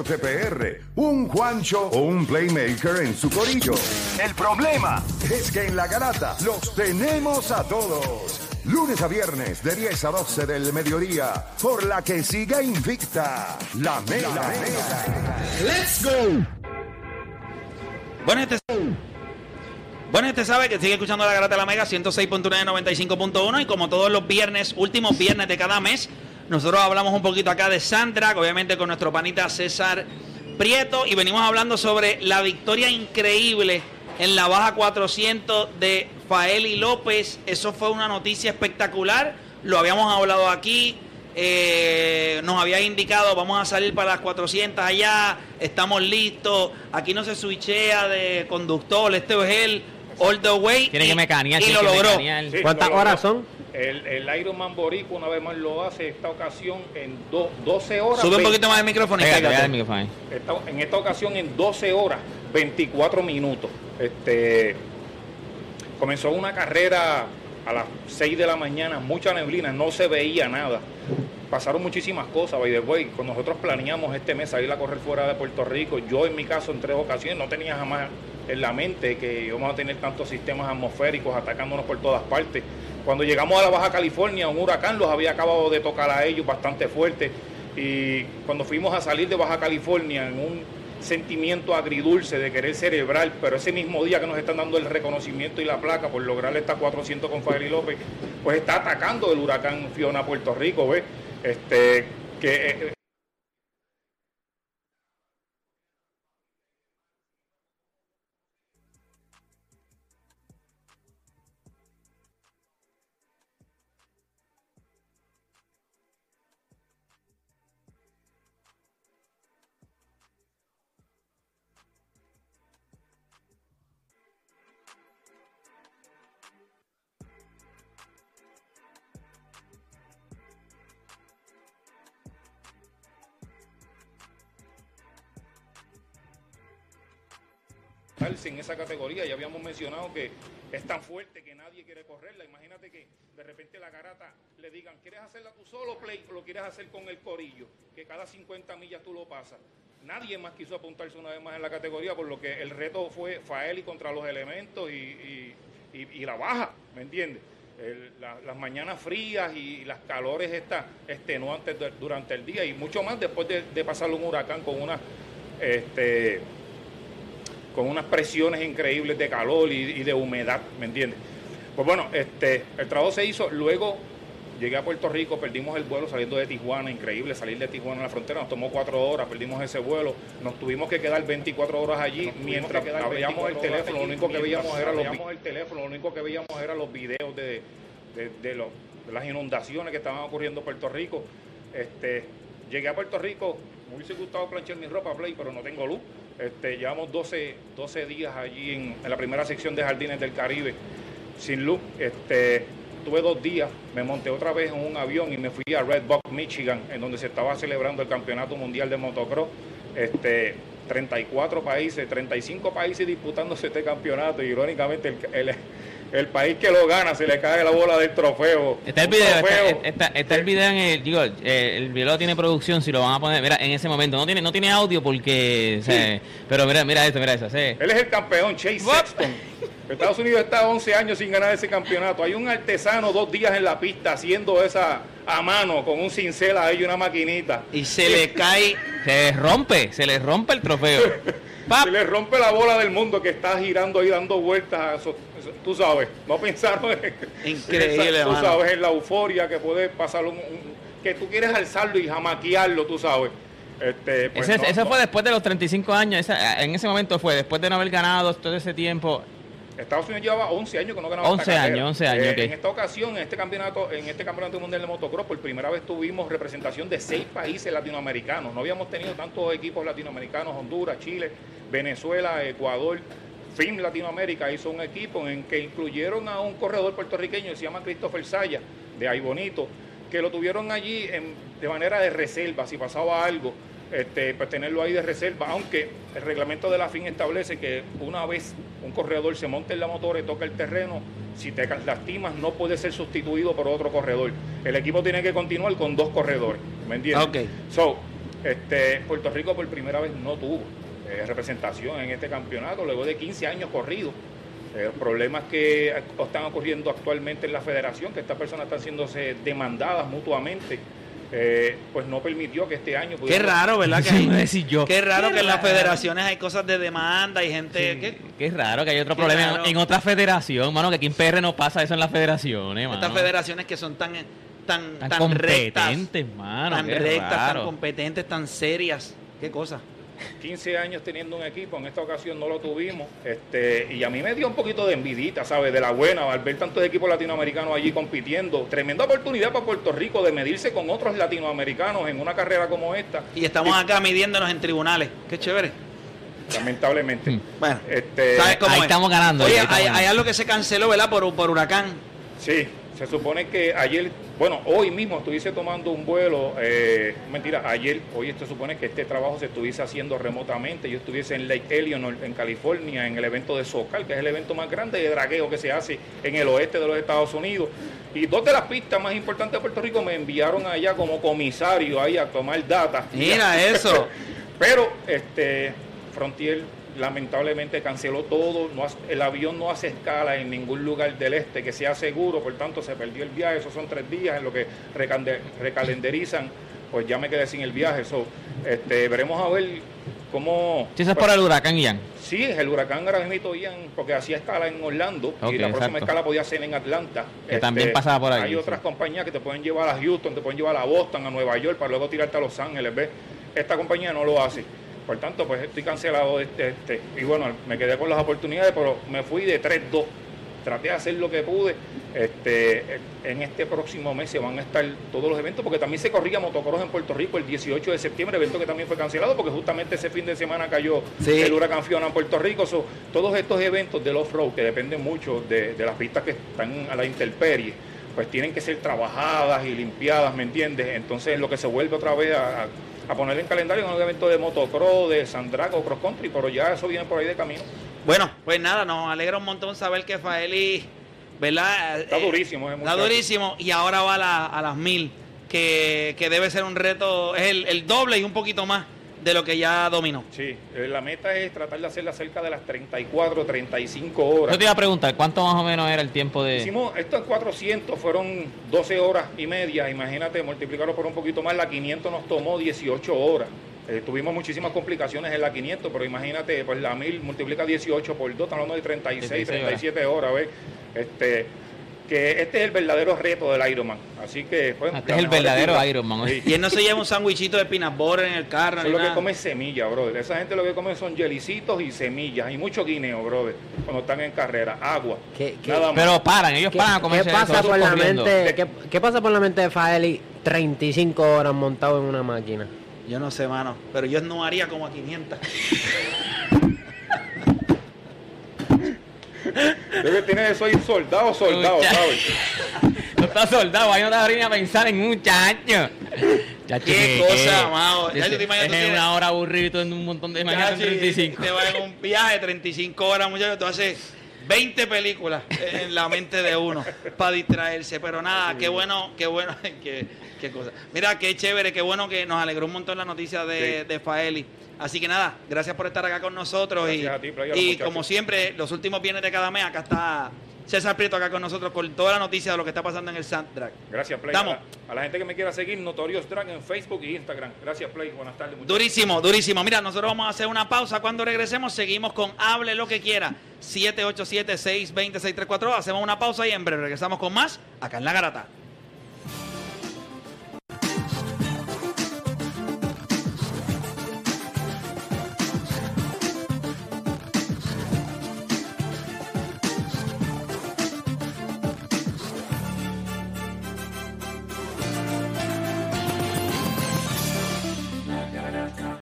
Deporte PR, un Juancho o un Playmaker en su corillo. El problema es que en la garata los tenemos a todos. Lunes a viernes de 10 a 12 del mediodía, por la que siga invicta la Mega. ¡Let's go! Bueno, este, bueno, este sabe que sigue escuchando la Garata de la Mega 106.9, 95.1 y como todos los viernes, últimos viernes de cada mes, nosotros hablamos un poquito acá de Sandra, obviamente con nuestro panita César Prieto y venimos hablando sobre la victoria increíble en la baja 400 de Faeli López. Eso fue una noticia espectacular. Lo habíamos hablado aquí. Eh, nos había indicado, vamos a salir para las 400 allá, estamos listos. Aquí no se switchea de conductor, este es él, all the way. Tiene y, que mecanear, y lo logró. Sí, ¿Cuántas lo horas logró. son? El, el Ironman Boricua una vez más lo hace esta ocasión en do- 12 horas. Sube un 20 poquito más el micrófono y Pégate, el micrófono esta- en esta ocasión en 12 horas, 24 minutos. Este, comenzó una carrera a las 6 de la mañana, mucha neblina, no se veía nada. Pasaron muchísimas cosas, by the way. Cuando nosotros planeamos este mes salir a correr fuera de Puerto Rico, yo en mi caso en tres ocasiones no tenía jamás en la mente que íbamos a tener tantos sistemas atmosféricos atacándonos por todas partes. Cuando llegamos a la Baja California, un huracán los había acabado de tocar a ellos bastante fuerte. Y cuando fuimos a salir de Baja California en un sentimiento agridulce de querer celebrar, pero ese mismo día que nos están dando el reconocimiento y la placa por lograr esta 400 con Fabri López, pues está atacando el huracán Fiona Puerto Rico, ¿ves? Este, que eh, en esa categoría. Ya habíamos mencionado que es tan fuerte que nadie quiere correrla. Imagínate que de repente la garata le digan, ¿quieres hacerla tú solo, Play? O lo quieres hacer con el corillo, que cada 50 millas tú lo pasas. Nadie más quiso apuntarse una vez más en la categoría, por lo que el reto fue Faeli contra los elementos y, la baja, ¿me entiendes? Las mañanas frías y las calores estas extenuantes durante el día y mucho más después de, de pasar un huracán con una este, con unas presiones increíbles de calor y, y de humedad, ¿me entiendes? Pues bueno, este, el trabajo se hizo, luego llegué a Puerto Rico, perdimos el vuelo saliendo de Tijuana, increíble salir de Tijuana a la frontera, nos tomó cuatro horas, perdimos ese vuelo, nos tuvimos que quedar 24 horas allí, mientras abríamos el teléfono, lo único que veíamos era los, el teléfono, lo único que veíamos era los videos de, de, de los- de las inundaciones que estaban ocurriendo en Puerto Rico. Este, llegué a Puerto Rico, me hubiese gustado planchar mi ropa play, pero no tengo luz. Este, llevamos 12, 12 días allí en, la primera sección de Jardines del Caribe sin luz. Este, tuve dos días, me monté otra vez en un avión y me fui a Red Box, Michigan, en donde se estaba celebrando el Campeonato Mundial de Motocross. Este, 34 países, 35 países disputándose este campeonato. Y irónicamente, el- el país que lo gana se le cae la bola del trofeo. Está el video, está, trofeo. está- está el video en el, digo, eh, el video tiene producción, si lo van a poner, mira, en ese momento, no tiene, no tiene audio porque, Sí. pero mira, mira esto, mira eso. Él es el campeón, Chase? Sexton. Estados Unidos está 11 años sin ganar ese campeonato. Hay un artesano dos días en la pista haciendo esa a mano con un cincel ahí y una maquinita. Y se le cae. Se rompe, se le rompe el trofeo. Pap. Se le rompe la bola del mundo que está girando ahí dando vueltas. Eso- eso- tú sabes, no pensaron en, Increíble, esa- tú sabes, en la euforia que puede pasar un, un- que tú quieres alzarlo y jamaquearlo, tú sabes. Este, pues Ese, no, eso no. fue después de los 35 años, esa- en ese momento fue, después de no haber ganado todo ese tiempo. Estados Unidos llevaba 11 años que no ganaba 11 esta carrera. años, 11 años, Eh. En esta ocasión, en este campeonato, en este campeonato mundial de motocross, por primera vez tuvimos representación de seis países latinoamericanos. No habíamos tenido tantos equipos latinoamericanos, Honduras, Chile, Venezuela, Ecuador. FIM Latinoamérica hizo un equipo en que incluyeron a un corredor puertorriqueño que se llama Christopher Saya, de Ay Bonito, que lo tuvieron allí en- de manera de reserva, si pasaba algo, este, pues tenerlo ahí de reserva, aunque el reglamento de la FIN establece que una vez un corredor se monta en la motora y toca el terreno, si te lastimas no puede ser sustituido por otro corredor. El equipo tiene que continuar con dos corredores, ¿me entiendes? Ok. So, Este, Puerto Rico por primera vez no tuvo eh, representación en este campeonato luego de 15 años corridos. Eh, problemas que están ocurriendo actualmente en la federación, que estas personas están siéndose demandadas mutuamente. Eh, pues no permitió que este año Qué raro, ¿verdad? Que Sí, hay- decir yo. Qué raro Qué que en las federaciones hay cosas de demanda y gente... Sí, ¿qué? Qué raro que hay otro Qué problema en- raro. en otra federación, mano, que aquí en PR no pasa eso en las federaciones, mano. Estas federaciones que son tan, tan, Tan tan rectas, competentes, mano, tan qué rectas, tan competentes, tan serias. Qué cosa. 15 años teniendo un equipo, en esta ocasión no lo tuvimos, este, y a mí me dio un poquito de envidita, ¿sabes? De la buena, al ver tantos equipos latinoamericanos allí compitiendo. Tremenda oportunidad para Puerto Rico de medirse con otros latinoamericanos en una carrera como esta. Y estamos acá midiéndonos en tribunales. Qué chévere. Lamentablemente. Bueno, Este, ¿sabes cómo ahí es? estamos ganando, Oye, ahí estamos hay, hay algo que se canceló, ¿verdad? Por, por huracán. Sí, se supone que ayer, bueno, hoy mismo estuviese tomando un vuelo, eh, mentira, ayer, hoy se supone que este trabajo se estuviese haciendo remotamente. Yo estuviese en Lake Eleanor, en California, en el evento de Socal, que es el evento más grande de dragueo que se hace en el oeste de los Estados Unidos. Y dos de las pistas más importantes de Puerto Rico me enviaron allá como comisario ahí a tomar data. Mira eso. Pero este Frontier lamentablemente canceló todo, no el avión no hace escala en ningún lugar del este que sea seguro, por tanto se perdió el viaje, esos son tres días en lo que recalendarizan, pues ya me quedé sin el viaje, eso este, veremos a ver cómo... Sí, eso es por el huracán, Ian. Sí, el huracán ahora mismo Ian, porque hacía escala en Orlando y la próxima exacto. escala podía ser en Atlanta. Este, Que también pasaba por ahí, Hay sí. otras compañías que te pueden llevar a Houston, te pueden llevar a Boston, a Nueva York, para luego tirarte a Los Ángeles. ¿ves? Esta compañía no lo hace. Por tanto, pues estoy cancelado. Este, este, y bueno, me quedé con las oportunidades, pero me fui de 3-2. Traté de hacer lo que pude. Este, en este próximo mes se van a estar todos los eventos, porque también se corría motocross en Puerto Rico el 18 de septiembre, evento que también fue cancelado, porque justamente ese fin de semana cayó Sí. el huracán Fiona en Puerto Rico. So, todos estos eventos del off-road, que dependen mucho de, de las pistas que están a la intemperie, pues tienen que ser trabajadas y limpiadas, ¿me entiendes? Entonces lo que se vuelve otra vez a, a- a poner en calendario es un evento de motocross, de sandrago, cross country, pero ya eso viene por ahí de camino. Bueno, pues nada, nos alegra un montón saber que Faeli, ¿verdad? Está Eh, durísimo Está durísimo y ahora va a, la- a las mil, que, que debe ser un reto, es el, el doble y un poquito más de lo que ya dominó. Sí, eh, la meta es tratar de hacerla cerca de las 34, 35 horas. Yo te iba a preguntar, ¿cuánto más o menos era el tiempo de...? Hicimos esto en 400, fueron 12 horas y media, imagínate, multiplicarlo por un poquito más, la 500 nos tomó 18 horas. Eh, tuvimos muchísimas complicaciones en la 500, pero imagínate, pues la 1000 multiplica 18 por 2, estamos hablando de 36, 36 horas. 37 horas, ¿ves? Este, que este es el verdadero reto del Ironman. Así que, pues, Este es el verdadero fibra. Ironman. Sí. Y él no se lleva un sándwichito de peanut butter en el carro. Eso ni es lo que come es semilla, brother. Esa gente lo que come son gelicitos y semillas y mucho guineo, brother, cuando están en carrera. Agua. ¿Qué- qué- Nada más. Pero paran, ellos ¿Qué, paran a qué comerse pasa por la mente, qué, qué pasa por la mente de Faeli 35 horas montado en una máquina? Yo no sé, mano, pero yo no haría como a 500. Debe tener eso ahí soldado, soldado, Mucha- ¿sabes? No está soldado, ahí no te da a pensar en muchacho. Chacho, Qué que- cosa, que- mao. Ya es- yo te es tienes- una hora aburrido en un montón de... Sí, 35. Te vas en un viaje de 35 horas, muchachos. Tú haces 20 películas en la mente de uno para distraerse. Pero nada, qué bueno, qué bueno, qué, qué cosa. Mira, qué chévere, qué bueno que nos alegró un montón la noticia de, Sí. de Faeli. Así que nada, gracias por estar acá con nosotros. y Gracias a ti, Playa, y como siempre, los últimos viernes de cada mes, acá está César Prieto acá con nosotros con toda la noticia de lo que está pasando en el Soundtrack. Gracias, Play. Estamos. A la, a la gente que me quiera seguir, Notorious Drag en Facebook y Instagram. Gracias, Play. Buenas tardes, muchachos. Durísimo, durísimo. Mira, nosotros vamos a hacer una pausa. Cuando regresemos, seguimos con Hable lo que quiera. 787-620-634. Hacemos una pausa y en breve regresamos con más acá en La Garata.